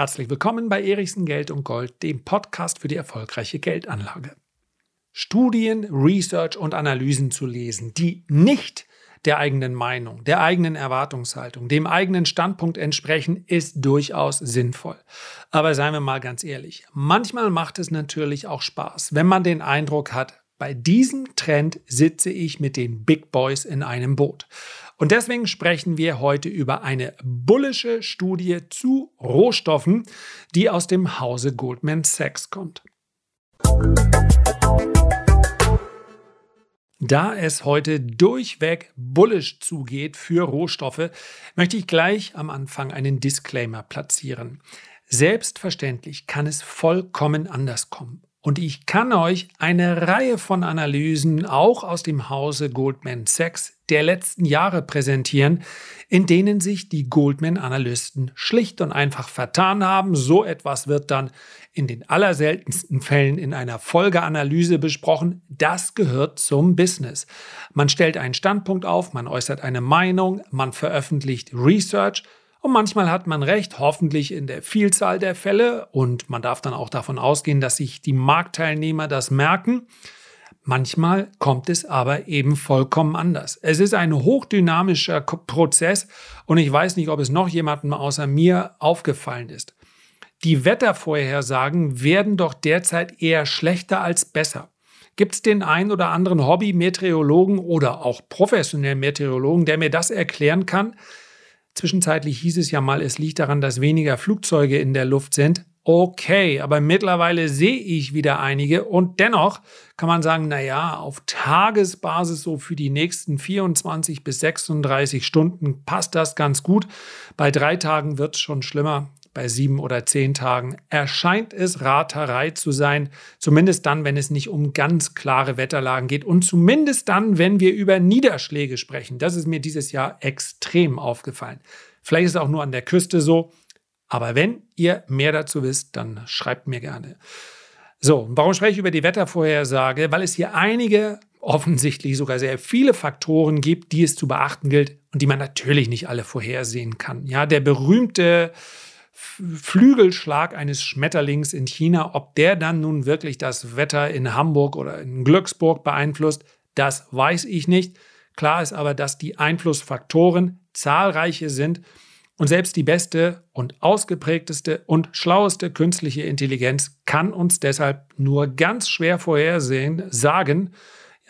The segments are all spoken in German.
Herzlich willkommen bei Erichsen Geld und Gold, dem Podcast für die erfolgreiche Geldanlage. Studien, Research und Analysen zu lesen, die nicht der eigenen Meinung, der eigenen Erwartungshaltung, dem eigenen Standpunkt entsprechen, ist durchaus sinnvoll. Aber seien wir mal ganz ehrlich, manchmal macht es natürlich auch Spaß, wenn man den Eindruck hat, bei diesem Trend sitze ich mit den Big Boys in einem Boot. Und deswegen sprechen wir heute über eine bullische Studie zu Rohstoffen, die aus dem Hause Goldman Sachs kommt. Da es heute durchweg bullisch zugeht für Rohstoffe, möchte ich gleich am Anfang einen Disclaimer platzieren. Selbstverständlich kann es vollkommen anders kommen. Und ich kann euch eine Reihe von Analysen auch aus dem Hause Goldman Sachs der letzten Jahre präsentieren, in denen sich die Goldman-Analysten schlicht und einfach vertan haben. So etwas wird dann in den allerseltensten Fällen in einer Folgeanalyse besprochen. Das gehört zum Business. Man stellt einen Standpunkt auf, man äußert eine Meinung, man veröffentlicht Research und manchmal hat man recht, hoffentlich in der Vielzahl der Fälle. Und man darf dann auch davon ausgehen, dass sich die Marktteilnehmer das merken. Manchmal kommt es aber eben vollkommen anders. Es ist ein hochdynamischer Prozess und ich weiß nicht, ob es noch jemandem außer mir aufgefallen ist. Die Wettervorhersagen werden doch derzeit eher schlechter als besser. Gibt es den einen oder anderen Hobby-Meteorologen oder auch professionellen Meteorologen, der mir das erklären kann? Zwischenzeitlich hieß es ja mal, es liegt daran, dass weniger Flugzeuge in der Luft sind. Okay, aber mittlerweile sehe ich wieder einige und dennoch kann man sagen, naja, auf Tagesbasis so für die nächsten 24 bis 36 Stunden passt das ganz gut. Bei drei Tagen wird es schon schlimmer bei sieben oder zehn Tagen erscheint es Raterei zu sein, zumindest dann, wenn es nicht um ganz klare Wetterlagen geht und zumindest dann, wenn wir über Niederschläge sprechen. Das ist mir dieses Jahr extrem aufgefallen. Vielleicht ist es auch nur an der Küste so, aber wenn ihr mehr dazu wisst, dann schreibt mir gerne. So, warum spreche ich über die Wettervorhersage? Weil es hier einige, offensichtlich sogar sehr viele Faktoren gibt, die es zu beachten gilt und die man natürlich nicht alle vorhersehen kann. Ja, der berühmte Flügelschlag eines Schmetterlings in China, ob der dann nun wirklich das Wetter in Hamburg oder in Glücksburg beeinflusst, das weiß ich nicht. Klar ist aber, dass die Einflussfaktoren zahlreiche sind und selbst die beste und ausgeprägteste und schlaueste künstliche Intelligenz kann uns deshalb nur ganz schwer vorhersehen, sagen,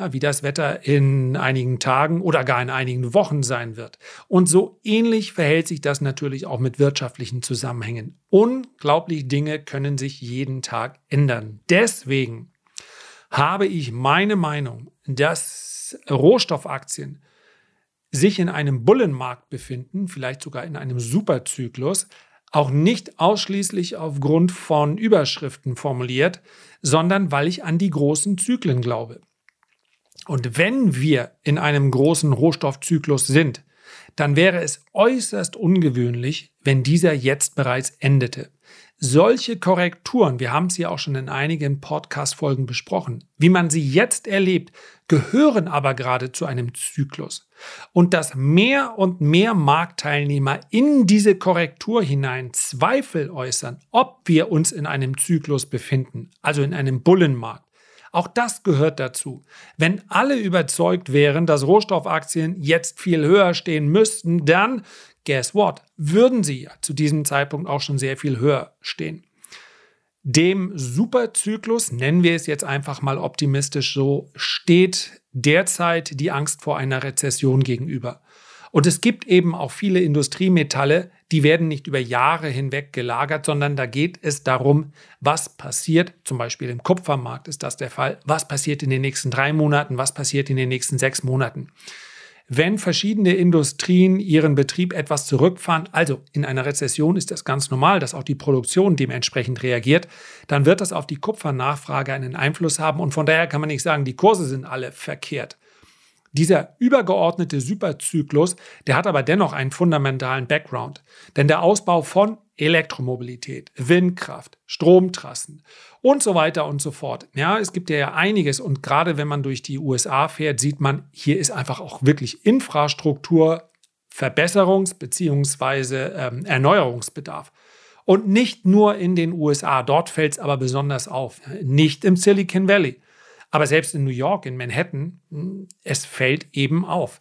ja, wie das Wetter in einigen Tagen oder gar in einigen Wochen sein wird. Und so ähnlich verhält sich das natürlich auch mit wirtschaftlichen Zusammenhängen. Unglaublich Dinge können sich jeden Tag ändern. Deswegen habe ich meine Meinung, dass Rohstoffaktien sich in einem Bullenmarkt befinden, vielleicht sogar in einem Superzyklus, auch nicht ausschließlich aufgrund von Überschriften formuliert, sondern weil ich an die großen Zyklen glaube. Und wenn wir in einem großen Rohstoffzyklus sind, dann wäre es äußerst ungewöhnlich, wenn dieser jetzt bereits endete. Solche Korrekturen, wir haben sie auch schon in einigen Podcast-Folgen besprochen, wie man sie jetzt erlebt, gehören aber gerade zu einem Zyklus. Und dass mehr und mehr Marktteilnehmer in diese Korrektur hinein Zweifel äußern, ob wir uns in einem Zyklus befinden, also in einem Bullenmarkt, auch das gehört dazu. Wenn alle überzeugt wären, dass Rohstoffaktien jetzt viel höher stehen müssten, dann, guess what, würden sie ja zu diesem Zeitpunkt auch schon sehr viel höher stehen. Dem Superzyklus, nennen wir es jetzt einfach mal optimistisch so, steht derzeit die Angst vor einer Rezession gegenüber. Und es gibt eben auch viele Industriemetalle, die werden nicht über Jahre hinweg gelagert, sondern da geht es darum, was passiert, zum Beispiel im Kupfermarkt ist das der Fall, was passiert in den nächsten drei Monaten, was passiert in den nächsten sechs Monaten. Wenn verschiedene Industrien ihren Betrieb etwas zurückfahren, also in einer Rezession ist das ganz normal, dass auch die Produktion dementsprechend reagiert, dann wird das auf die Kupfernachfrage einen Einfluss haben und von daher kann man nicht sagen, die Kurse sind alle verkehrt. Dieser übergeordnete Superzyklus, der hat aber dennoch einen fundamentalen Background. Denn der Ausbau von Elektromobilität, Windkraft, Stromtrassen und so weiter und so fort. Ja, es gibt ja einiges und gerade wenn man durch die USA fährt, sieht man, hier ist einfach auch wirklich Infrastruktur, Verbesserungs- bzw. Ähm, Erneuerungsbedarf. Und nicht nur in den USA, dort fällt es aber besonders auf. Nicht im Silicon Valley. Aber selbst in New York, in Manhattan, es fällt eben auf.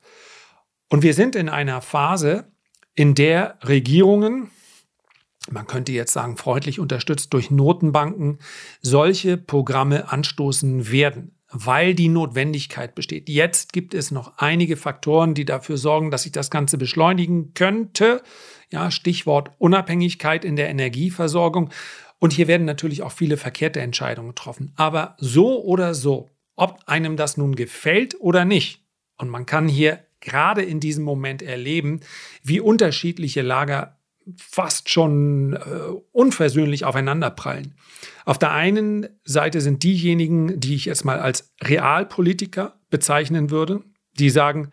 Und wir sind in einer Phase, in der Regierungen, man könnte jetzt sagen, freundlich unterstützt durch Notenbanken, solche Programme anstoßen werden, weil die Notwendigkeit besteht. Jetzt gibt es noch einige Faktoren, die dafür sorgen, dass sich das Ganze beschleunigen könnte. Ja, Stichwort Unabhängigkeit in der Energieversorgung. Und hier werden natürlich auch viele verkehrte Entscheidungen getroffen. Aber so oder so, ob einem das nun gefällt oder nicht, und man kann hier gerade in diesem Moment erleben, wie unterschiedliche Lager fast schon äh, unversöhnlich aufeinanderprallen. Auf der einen Seite sind diejenigen, die ich jetzt mal als Realpolitiker bezeichnen würde, die sagen,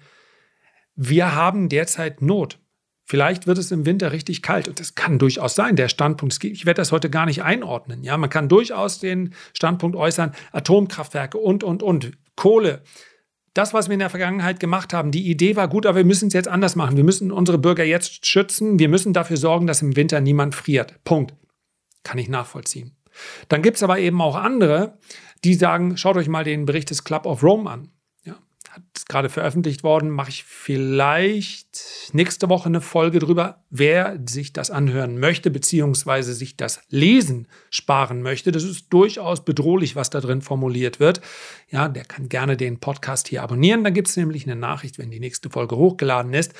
wir haben derzeit Not. Vielleicht wird es im Winter richtig kalt und das kann durchaus sein, der Standpunkt. Ich werde das heute gar nicht einordnen. Ja, man kann durchaus den Standpunkt äußern, Atomkraftwerke und, und, und, Kohle, das, was wir in der Vergangenheit gemacht haben, die Idee war gut, aber wir müssen es jetzt anders machen. Wir müssen unsere Bürger jetzt schützen. Wir müssen dafür sorgen, dass im Winter niemand friert. Punkt. Kann ich nachvollziehen. Dann gibt es aber eben auch andere, die sagen, schaut euch mal den Bericht des Club of Rome an ist gerade veröffentlicht worden, mache ich vielleicht nächste Woche eine Folge drüber. Wer sich das anhören möchte, beziehungsweise sich das Lesen sparen möchte, das ist durchaus bedrohlich, was da drin formuliert wird. Ja, der kann gerne den Podcast hier abonnieren. Da gibt es nämlich eine Nachricht, wenn die nächste Folge hochgeladen ist.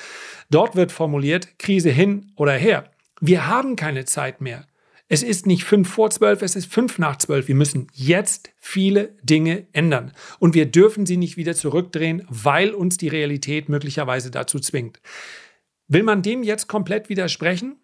Dort wird formuliert, Krise hin oder her. Wir haben keine Zeit mehr. Es ist nicht fünf vor zwölf, es ist fünf nach zwölf. Wir müssen jetzt viele Dinge ändern. Und wir dürfen sie nicht wieder zurückdrehen, weil uns die Realität möglicherweise dazu zwingt. Will man dem jetzt komplett widersprechen?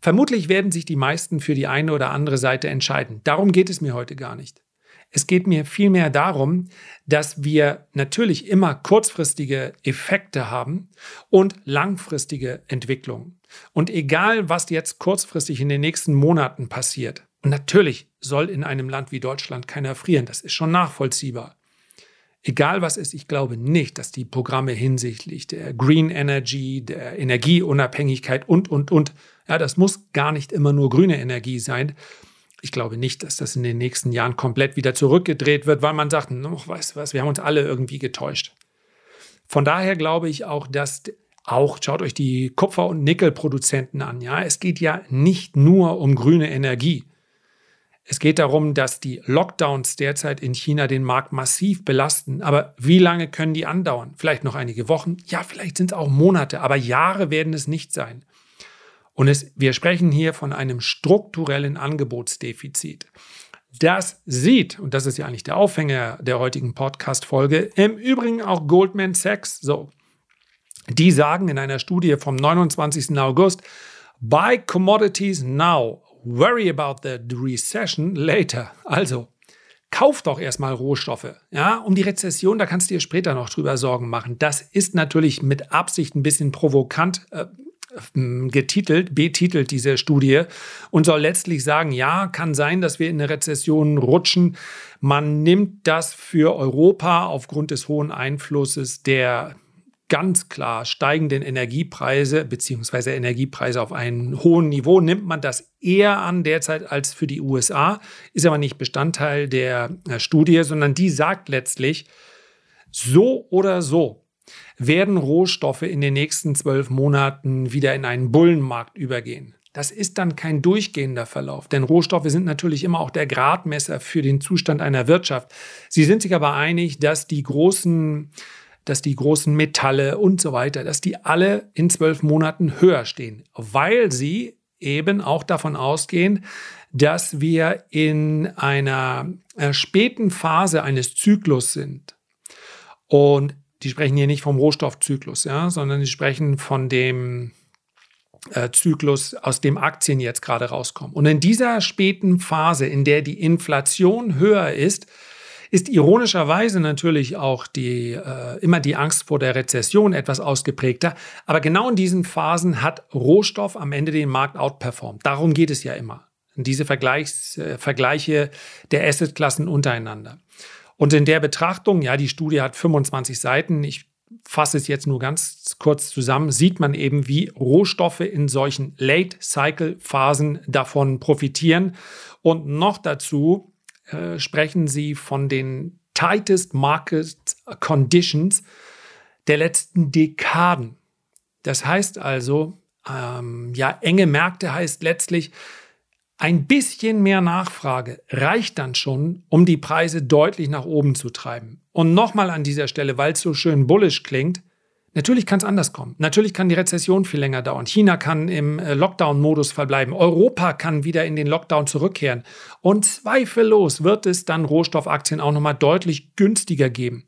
Vermutlich werden sich die meisten für die eine oder andere Seite entscheiden. Darum geht es mir heute gar nicht. Es geht mir vielmehr darum, dass wir natürlich immer kurzfristige Effekte haben und langfristige Entwicklungen. Und egal, was jetzt kurzfristig in den nächsten Monaten passiert, und natürlich soll in einem Land wie Deutschland keiner frieren, das ist schon nachvollziehbar. Egal was ist, ich glaube nicht, dass die Programme hinsichtlich der Green Energy, der Energieunabhängigkeit und, und, und, ja, das muss gar nicht immer nur grüne Energie sein, ich glaube nicht, dass das in den nächsten Jahren komplett wieder zurückgedreht wird, weil man sagt, oh, weißt du was, wir haben uns alle irgendwie getäuscht. Von daher glaube ich auch, dass auch, schaut euch die Kupfer- und Nickelproduzenten an, ja, es geht ja nicht nur um grüne Energie. Es geht darum, dass die Lockdowns derzeit in China den Markt massiv belasten. Aber wie lange können die andauern? Vielleicht noch einige Wochen? Ja, vielleicht sind es auch Monate, aber Jahre werden es nicht sein. Und es, wir sprechen hier von einem strukturellen Angebotsdefizit. Das sieht, und das ist ja eigentlich der Aufhänger der heutigen Podcast-Folge, im Übrigen auch Goldman Sachs so. Die sagen in einer Studie vom 29. August, Buy commodities now, worry about the recession later. Also, kauf doch erstmal Rohstoffe. Ja, um die Rezession, da kannst du dir später noch drüber Sorgen machen. Das ist natürlich mit Absicht ein bisschen provokant äh, ähm, getitelt, betitelt diese Studie und soll letztlich sagen, ja, kann sein, dass wir in eine Rezession rutschen. Man nimmt das für Europa aufgrund des hohen Einflusses der ganz klar steigenden Energiepreise beziehungsweise Energiepreise auf einem hohen Niveau nimmt man das eher an derzeit als für die USA, ist aber nicht Bestandteil der äh, Studie, sondern die sagt letztlich, so oder so werden Rohstoffe in den nächsten zwölf Monaten wieder in einen Bullenmarkt übergehen. Das ist dann kein durchgehender Verlauf, denn Rohstoffe sind natürlich immer auch der Gradmesser für den Zustand einer Wirtschaft. Sie sind sich aber einig, dass die großen, dass die großen Metalle und so weiter, dass die alle in zwölf Monaten höher stehen, weil sie eben auch davon ausgehen, dass wir in einer äh, späten Phase eines Zyklus sind. Und die sprechen hier nicht vom Rohstoffzyklus, ja, sondern die sprechen von dem äh, Zyklus, aus dem Aktien jetzt gerade rauskommen. Und in dieser späten Phase, in der die Inflation höher ist, ist ironischerweise natürlich auch die, äh, immer die Angst vor der Rezession etwas ausgeprägter. Aber genau in diesen Phasen hat Rohstoff am Ende den Markt outperformt. Darum geht es ja immer. Diese Vergleichs, äh, Vergleiche der Assetklassen untereinander. Und in der Betrachtung, ja, die Studie hat 25 Seiten. Ich fasse es jetzt nur ganz kurz zusammen, sieht man eben, wie Rohstoffe in solchen Late-Cycle-Phasen davon profitieren. Und noch dazu äh, sprechen sie von den tightest Market Conditions der letzten Dekaden. Das heißt also, ähm, ja, enge Märkte heißt letztlich, ein bisschen mehr Nachfrage reicht dann schon, um die Preise deutlich nach oben zu treiben. Und nochmal an dieser Stelle, weil es so schön bullish klingt, natürlich kann es anders kommen. Natürlich kann die Rezession viel länger dauern. China kann im äh, Lockdown-Modus verbleiben. Europa kann wieder in den Lockdown zurückkehren. Und zweifellos wird es dann Rohstoffaktien auch nochmal deutlich günstiger geben.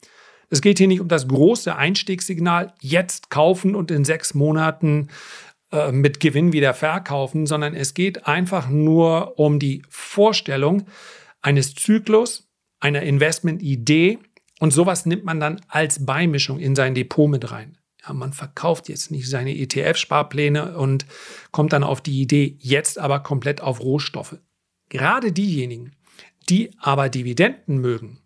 Es geht hier nicht um das große Einstiegssignal, jetzt kaufen und in sechs Monaten äh, mit Gewinn wieder verkaufen, sondern es geht einfach nur um die Vorstellung eines Zyklus, einer Investmentidee und sowas nimmt man dann als Beimischung in sein Depot mit rein. Ja, man verkauft jetzt nicht seine ETF-Sparpläne und kommt dann auf die Idee, jetzt aber komplett auf Rohstoffe. Gerade diejenigen, die aber Dividenden mögen,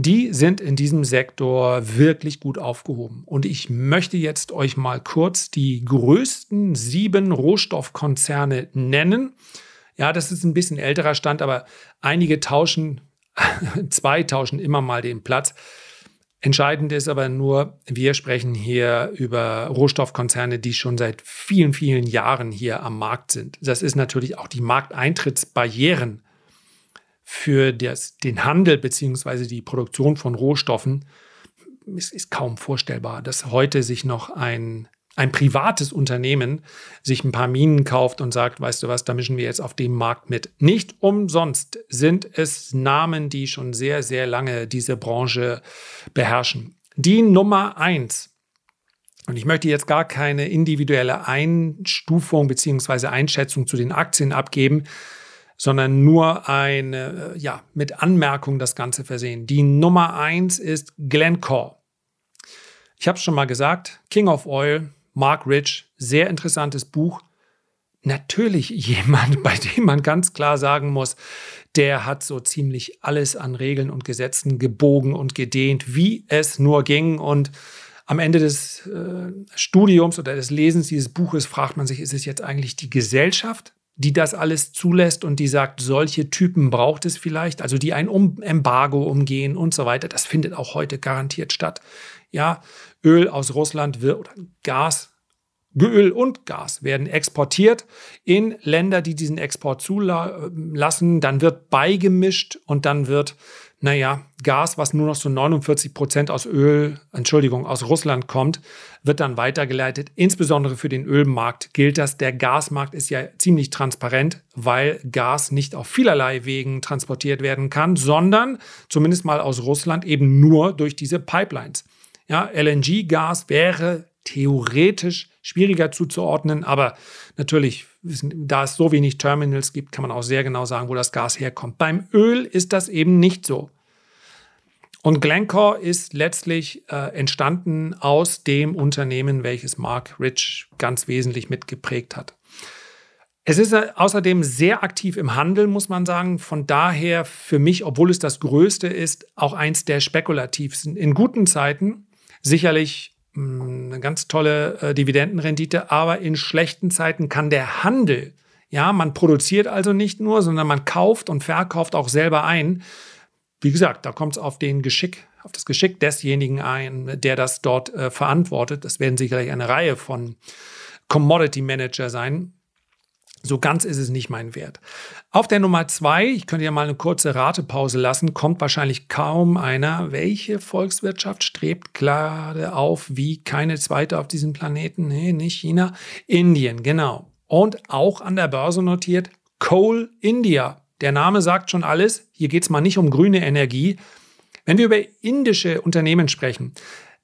die sind in diesem Sektor wirklich gut aufgehoben. Und ich möchte jetzt euch mal kurz die größten sieben Rohstoffkonzerne nennen. Ja, das ist ein bisschen älterer Stand, aber einige tauschen, zwei tauschen immer mal den Platz. Entscheidend ist aber nur, wir sprechen hier über Rohstoffkonzerne, die schon seit vielen, vielen Jahren hier am Markt sind. Das ist natürlich auch die Markteintrittsbarrieren für das, den Handel bzw. die Produktion von Rohstoffen ist, ist kaum vorstellbar, dass heute sich noch ein, ein privates Unternehmen sich ein paar Minen kauft und sagt, weißt du was, da mischen wir jetzt auf dem Markt mit. Nicht umsonst sind es Namen, die schon sehr, sehr lange diese Branche beherrschen. Die Nummer eins und ich möchte jetzt gar keine individuelle Einstufung bzw. Einschätzung zu den Aktien abgeben, sondern nur eine, ja, mit Anmerkung das Ganze versehen. Die Nummer eins ist Glencore. Ich habe es schon mal gesagt, King of Oil, Mark Rich, sehr interessantes Buch. Natürlich jemand, bei dem man ganz klar sagen muss, der hat so ziemlich alles an Regeln und Gesetzen gebogen und gedehnt, wie es nur ging. Und am Ende des äh, Studiums oder des Lesens dieses Buches fragt man sich, ist es jetzt eigentlich die Gesellschaft, die das alles zulässt und die sagt, solche Typen braucht es vielleicht, also die ein um Embargo umgehen und so weiter. Das findet auch heute garantiert statt. Ja, Öl aus Russland wird oder Gas, Öl und Gas werden exportiert in Länder, die diesen Export zulassen. Dann wird beigemischt und dann wird naja, Gas, was nur noch zu 49 Prozent aus Öl, Entschuldigung, aus Russland kommt, wird dann weitergeleitet. Insbesondere für den Ölmarkt gilt das. Der Gasmarkt ist ja ziemlich transparent, weil Gas nicht auf vielerlei Wegen transportiert werden kann, sondern zumindest mal aus Russland eben nur durch diese Pipelines. Ja, LNG-Gas wäre theoretisch schwieriger zuzuordnen, aber natürlich, da es so wenig Terminals gibt, kann man auch sehr genau sagen, wo das Gas herkommt. Beim Öl ist das eben nicht so. Und Glencore ist letztlich äh, entstanden aus dem Unternehmen, welches Mark Rich ganz wesentlich mitgeprägt hat. Es ist äh, außerdem sehr aktiv im Handel, muss man sagen. Von daher für mich, obwohl es das Größte ist, auch eins der spekulativsten. In guten Zeiten sicherlich eine ganz tolle äh, Dividendenrendite, aber in schlechten Zeiten kann der Handel, ja, man produziert also nicht nur, sondern man kauft und verkauft auch selber ein. Wie gesagt, da kommt es auf den Geschick, auf das Geschick desjenigen ein, der das dort äh, verantwortet. Das werden sicherlich eine Reihe von Commodity Manager sein. So ganz ist es nicht mein Wert. Auf der Nummer zwei, ich könnte ja mal eine kurze Ratepause lassen, kommt wahrscheinlich kaum einer. Welche Volkswirtschaft strebt gerade auf wie keine zweite auf diesem Planeten? Nee, nicht China. Indien, genau. Und auch an der Börse notiert Coal India. Der Name sagt schon alles. Hier geht es mal nicht um grüne Energie. Wenn wir über indische Unternehmen sprechen,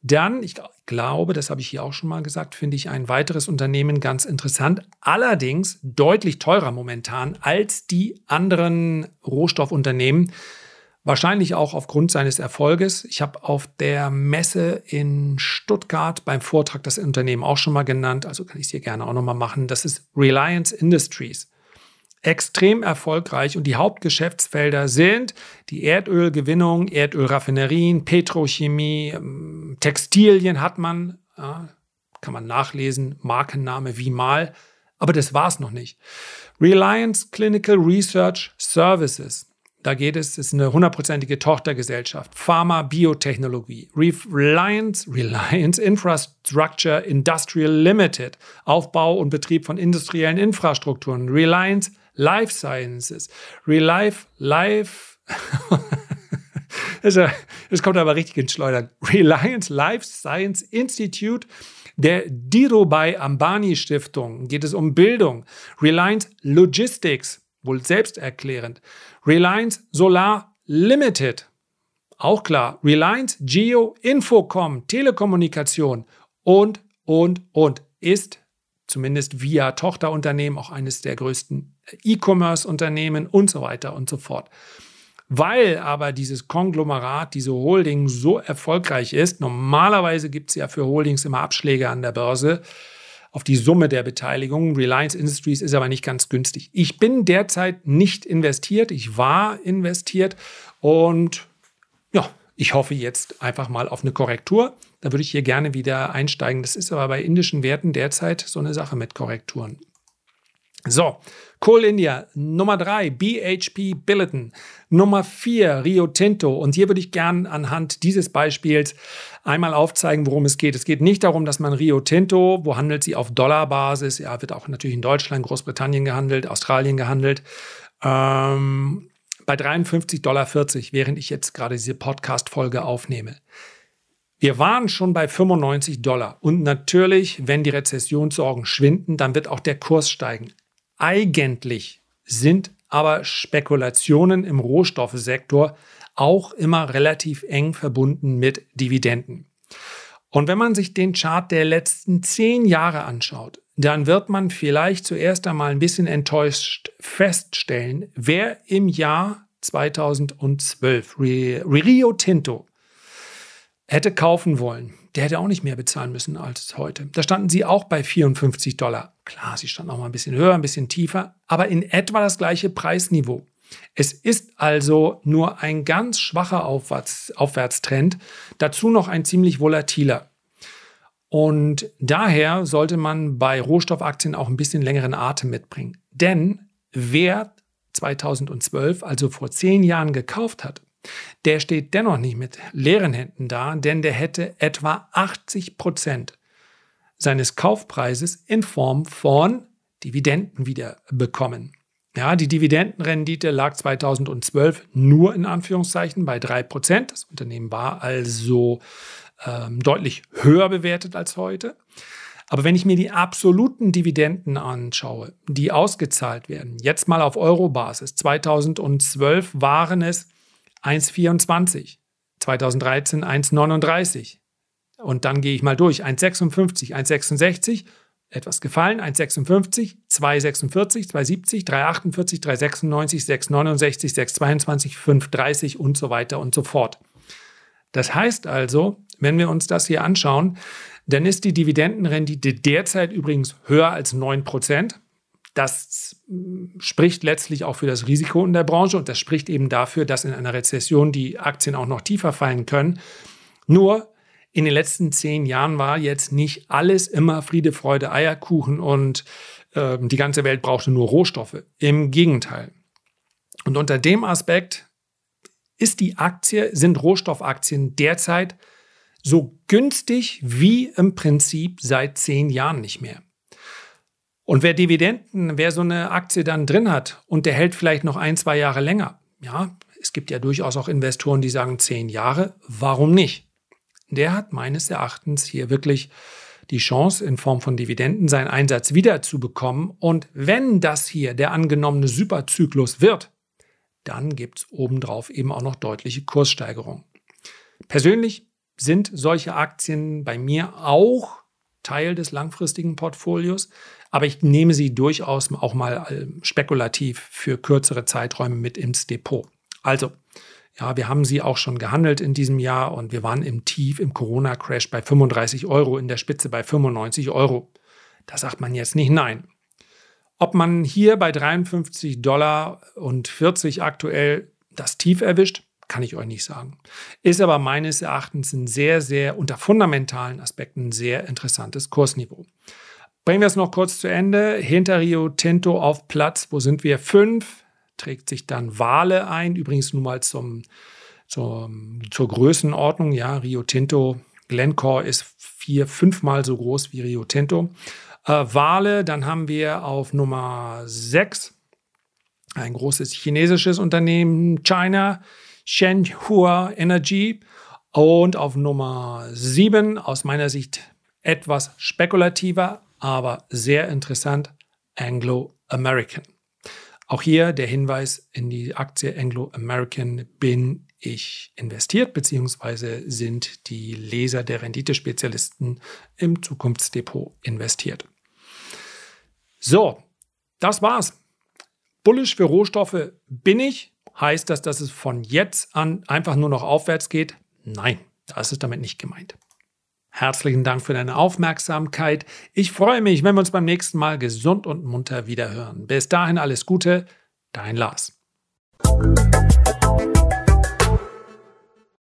dann, ich glaube, das habe ich hier auch schon mal gesagt, finde ich ein weiteres Unternehmen ganz interessant, allerdings deutlich teurer momentan als die anderen Rohstoffunternehmen. Wahrscheinlich auch aufgrund seines Erfolges. Ich habe auf der Messe in Stuttgart beim Vortrag das Unternehmen auch schon mal genannt, also kann ich es hier gerne auch noch mal machen. Das ist Reliance Industries. Extrem erfolgreich und die Hauptgeschäftsfelder sind die Erdölgewinnung, Erdölraffinerien, Petrochemie, ähm, Textilien hat man, ja, kann man nachlesen, Markenname wie mal, aber das war es noch nicht. Reliance Clinical Research Services. Da geht es, ist eine hundertprozentige Tochtergesellschaft. Pharma, Biotechnologie. Reliance, Reliance Infrastructure Industrial Limited. Aufbau und Betrieb von industriellen Infrastrukturen. Reliance Life Sciences. Relife, Life. Es kommt aber richtig ins Schleudern. Reliance Life Science Institute der Dhirubhai Ambani Stiftung geht es um Bildung. Reliance Logistics, wohl selbsterklärend. Reliance Solar Limited, auch klar. Reliance Geo Infocom, Telekommunikation und, und, und ist zumindest via Tochterunternehmen auch eines der größten E-Commerce-Unternehmen und so weiter und so fort. Weil aber dieses Konglomerat, diese Holding so erfolgreich ist, normalerweise gibt es ja für Holdings immer Abschläge an der Börse auf die Summe der Beteiligung. Reliance Industries ist aber nicht ganz günstig. Ich bin derzeit nicht investiert, ich war investiert und ja, ich hoffe jetzt einfach mal auf eine Korrektur. Da würde ich hier gerne wieder einsteigen. Das ist aber bei indischen Werten derzeit so eine Sache mit Korrekturen. So, Coal India, Nummer 3, BHP Billiton, Nummer 4, Rio Tinto. Und hier würde ich gern anhand dieses Beispiels einmal aufzeigen, worum es geht. Es geht nicht darum, dass man Rio Tinto, wo handelt sie auf Dollarbasis, ja, wird auch natürlich in Deutschland, Großbritannien gehandelt, Australien gehandelt, ähm, bei 53,40 Dollar, während ich jetzt gerade diese Podcast-Folge aufnehme. Wir waren schon bei 95 Dollar. Und natürlich, wenn die Rezessionssorgen schwinden, dann wird auch der Kurs steigen. Eigentlich sind aber Spekulationen im Rohstoffsektor auch immer relativ eng verbunden mit Dividenden. Und wenn man sich den Chart der letzten zehn Jahre anschaut, dann wird man vielleicht zuerst einmal ein bisschen enttäuscht feststellen, wer im Jahr 2012 Rio Tinto hätte kaufen wollen, der hätte auch nicht mehr bezahlen müssen als heute. Da standen sie auch bei 54 Dollar. Klar, sie standen auch mal ein bisschen höher, ein bisschen tiefer, aber in etwa das gleiche Preisniveau. Es ist also nur ein ganz schwacher Aufwärts Aufwärtstrend, dazu noch ein ziemlich volatiler. Und daher sollte man bei Rohstoffaktien auch ein bisschen längeren Atem mitbringen. Denn wer 2012, also vor zehn Jahren gekauft hat, der steht dennoch nicht mit leeren Händen da, denn der hätte etwa 80 Prozent seines Kaufpreises in Form von Dividenden wieder bekommen. Ja, die Dividendenrendite lag 2012 nur in Anführungszeichen bei 3 Prozent. Das Unternehmen war also ähm, deutlich höher bewertet als heute. Aber wenn ich mir die absoluten Dividenden anschaue, die ausgezahlt werden, jetzt mal auf Euro-Basis, 2012 waren es 1,24, 2013 1,39 und dann gehe ich mal durch, 1,56, 1,66, etwas gefallen, 1,56, 2,46, 2,70, 3,48, 3,96, 6,69, 6,22, 5,30 und so weiter und so fort. Das heißt also, wenn wir uns das hier anschauen, dann ist die Dividendenrendite derzeit übrigens höher als 9 Prozent. Das spricht letztlich auch für das Risiko in der Branche und das spricht eben dafür, dass in einer Rezession die Aktien auch noch tiefer fallen können. Nur in den letzten zehn Jahren war jetzt nicht alles immer Friede, Freude, Eierkuchen und äh, die ganze Welt brauchte nur Rohstoffe. Im Gegenteil. Und unter dem Aspekt ist die Aktie, sind Rohstoffaktien derzeit so günstig wie im Prinzip seit zehn Jahren nicht mehr. Und wer Dividenden, wer so eine Aktie dann drin hat und der hält vielleicht noch ein, zwei Jahre länger, ja, es gibt ja durchaus auch Investoren, die sagen zehn Jahre, warum nicht? Der hat meines Erachtens hier wirklich die Chance, in Form von Dividenden seinen Einsatz wiederzubekommen. Und wenn das hier der angenommene Superzyklus wird, dann gibt es obendrauf eben auch noch deutliche Kurssteigerungen. Persönlich sind solche Aktien bei mir auch Teil des langfristigen Portfolios, aber ich nehme sie durchaus auch mal äh, spekulativ für kürzere Zeiträume mit ins Depot. Also, ja, wir haben sie auch schon gehandelt in diesem Jahr und wir waren im Tief, im Corona-Crash bei 35 Euro, in der Spitze bei 95 Euro. Da sagt man jetzt nicht nein. Ob man hier bei 53 Dollar und 40 aktuell das Tief erwischt, kann ich euch nicht sagen. Ist aber meines Erachtens ein sehr, sehr unter fundamentalen Aspekten ein sehr interessantes Kursniveau. Bringen wir es noch kurz zu Ende. Hinter Rio Tinto auf Platz, wo sind wir? Fünf. Trägt sich dann Wale ein. Übrigens nur mal zum, zum, zur Größenordnung. Ja, Rio Tinto, Glencore ist vier, fünfmal so groß wie Rio Tinto. Äh, Wale, dann haben wir auf Nummer sechs ein großes chinesisches Unternehmen, China Shenhua Energy. Und auf Nummer 7, aus meiner Sicht etwas spekulativer, aber sehr interessant, Anglo American. Auch hier der Hinweis in die Aktie Anglo American bin ich investiert, beziehungsweise sind die Leser der Renditespezialisten im Zukunftsdepot investiert. So, das war's. Bullish für Rohstoffe bin ich. Heißt das, dass es von jetzt an einfach nur noch aufwärts geht? Nein, das ist damit nicht gemeint. Herzlichen Dank für deine Aufmerksamkeit. Ich freue mich, wenn wir uns beim nächsten Mal gesund und munter wiederhören. Bis dahin alles Gute, dein Lars.